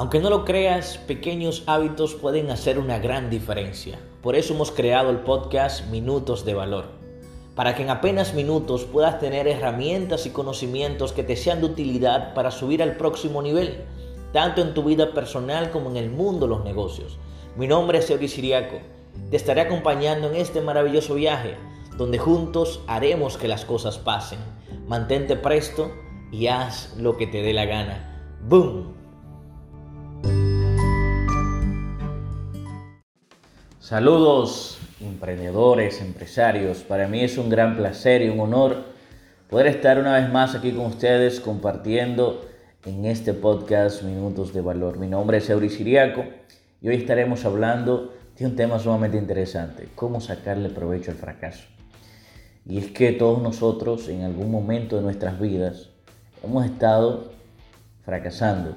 Aunque no lo creas, pequeños hábitos pueden hacer una gran diferencia. Por eso hemos creado el podcast Minutos de Valor, para que en apenas minutos puedas tener herramientas y conocimientos que te sean de utilidad para subir al próximo nivel, tanto en tu vida personal como en el mundo de los negocios. Mi nombre es Eury Siriaco. Te estaré acompañando en este maravilloso viaje, donde juntos haremos que las cosas pasen. Mantente presto y haz lo que te dé la gana. ¡Boom! Saludos emprendedores, empresarios. Para mí es un gran placer y un honor poder estar una vez más aquí con ustedes compartiendo en este podcast Minutos de Valor. Mi nombre es Eury Siriaco y hoy estaremos hablando de un tema sumamente interesante, cómo sacarle provecho al fracaso. Y es que todos nosotros en algún momento de nuestras vidas hemos estado fracasando.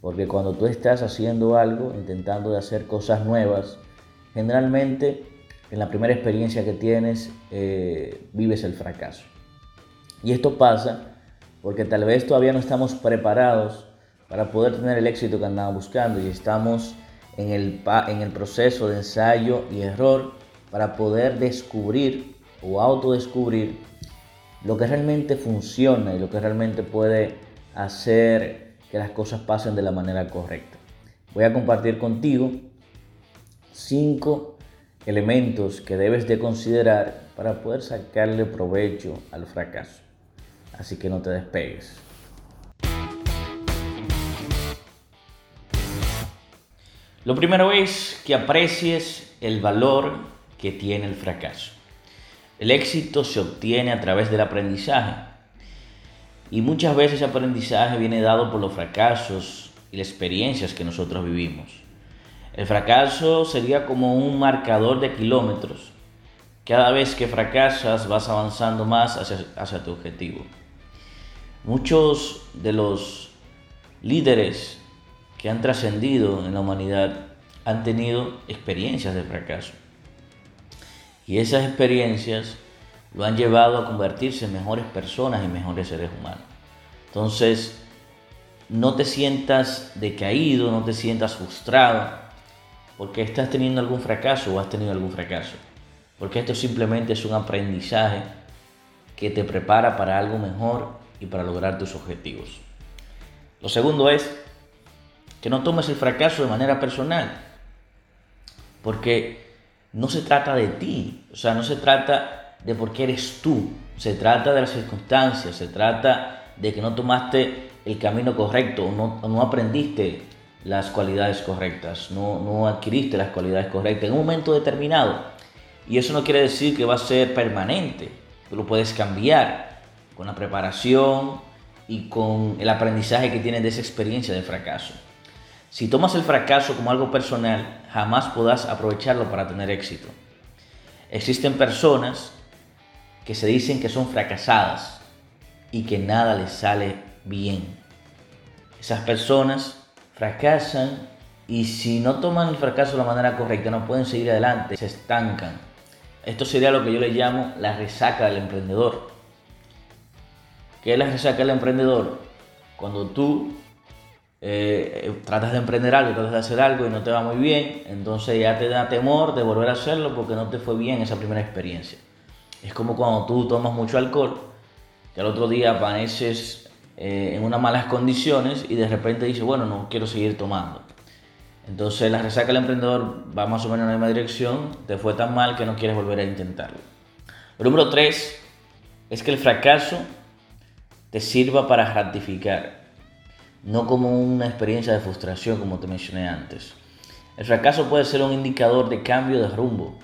Porque cuando tú estás haciendo algo, intentando de hacer cosas nuevas, generalmente en la primera experiencia que tienes eh, vives el fracaso. Y esto pasa porque tal vez todavía no estamos preparados para poder tener el éxito que andamos buscando y estamos en el, en el proceso de ensayo y error para poder descubrir o autodescubrir lo que realmente funciona y lo que realmente puede hacer que las cosas pasen de la manera correcta. Voy a compartir contigo cinco elementos que debes de considerar para poder sacarle provecho al fracaso. Así que no te despegues. Lo primero es que aprecies el valor que tiene el fracaso. El éxito se obtiene a través del aprendizaje. Y muchas veces ese aprendizaje viene dado por los fracasos y las experiencias que nosotros vivimos. El fracaso sería como un marcador de kilómetros. Cada vez que fracasas vas avanzando más hacia, tu objetivo. Muchos de los líderes que han trascendido en la humanidad han tenido experiencias de fracaso. Y esas experiencias lo han llevado a convertirse en mejores personas y mejores seres humanos. Entonces, no te sientas decaído, no te sientas frustrado, porque estás teniendo algún fracaso o has tenido algún fracaso. Porque esto simplemente es un aprendizaje que te prepara para algo mejor y para lograr tus objetivos. Lo segundo es que no tomes el fracaso de manera personal. Porque no se trata de ti. O sea, no se trata de por qué eres tú. Se trata de las circunstancias. Se trata de que no tomaste el camino correcto o no, no aprendiste las cualidades correctas, no, no adquiriste las cualidades correctas en un momento determinado. Y eso no quiere decir que va a ser permanente, tú lo puedes cambiar con la preparación y con el aprendizaje que tienes de esa experiencia de fracaso. Si tomas el fracaso como algo personal, jamás podrás aprovecharlo para tener éxito. Existen personas que se dicen que son fracasadas y que nada les sale bien. Esas personas fracasan y si no toman el fracaso de la manera correcta, no pueden seguir adelante, se estancan. Esto sería lo que yo le llamo la resaca del emprendedor. ¿Qué es la resaca del emprendedor? Cuando tú eh, tratas de emprender algo, tratas de hacer algo y no te va muy bien, entonces ya te da temor de volver a hacerlo porque no te fue bien esa primera experiencia. Es como cuando tú tomas mucho alcohol, que al otro día amaneces eh, en unas malas condiciones y de repente dice, bueno, no quiero seguir tomando. Entonces la resaca del emprendedor va más o menos en la misma dirección, te fue tan mal que no quieres volver a intentarlo. Lo número tres es que el fracaso te sirva para ratificar, no como una experiencia de frustración como te mencioné antes. El fracaso puede ser un indicador de cambio de rumbo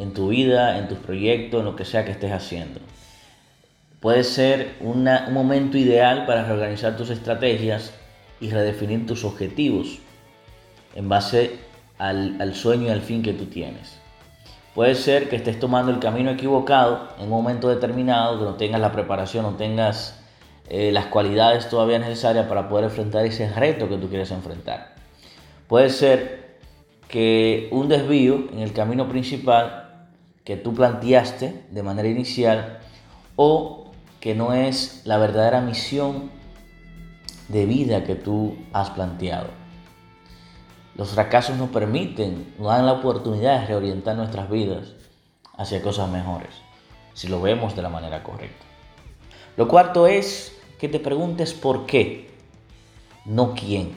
en tu vida, en tus proyectos, en lo que sea que estés haciendo puede ser un momento ideal para reorganizar tus estrategias y redefinir tus objetivos en base al, sueño y al fin que tú tienes. Puede ser que estés tomando el camino equivocado en un momento determinado, que no tengas la preparación, no tengas eh, las cualidades todavía necesarias para poder enfrentar ese reto que tú quieres enfrentar. Puede ser que un desvío en el camino principal que tú planteaste de manera inicial o que no es la verdadera misión de vida que tú has planteado. Los fracasos nos permiten, nos dan la oportunidad de reorientar nuestras vidas hacia cosas mejores, si lo vemos de la manera correcta. Lo cuarto es que te preguntes por qué, no quién.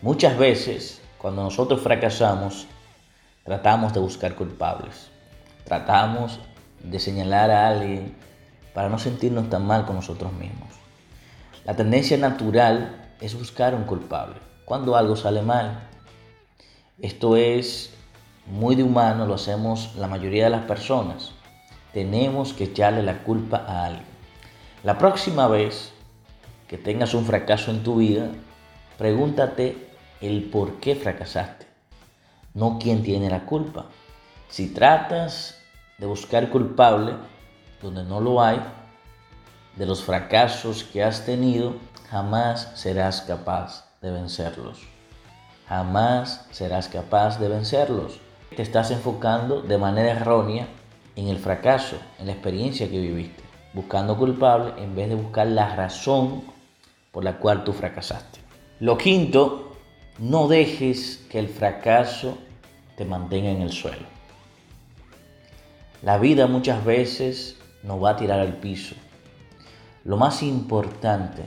Muchas veces, cuando nosotros fracasamos, tratamos de buscar culpables. Tratamos de señalar a alguien para no sentirnos tan mal con nosotros mismos. La tendencia natural es buscar un culpable. Cuando algo sale mal, esto es muy de humano, lo hacemos la mayoría de las personas. Tenemos que echarle la culpa a alguien. La próxima vez que tengas un fracaso en tu vida, pregúntate el por qué fracasaste, no quién tiene la culpa. Si tratas de buscar culpable donde no lo hay, de los fracasos que has tenido, jamás serás capaz de vencerlos jamás serás capaz de vencerlos. Te estás enfocando de manera errónea en el fracaso, en la experiencia que viviste, buscando culpable en vez de buscar la razón por la cual tú fracasaste. Lo quinto, no dejes que el fracaso te mantenga en el suelo. La vida muchas veces nos va a tirar al piso. Lo más importante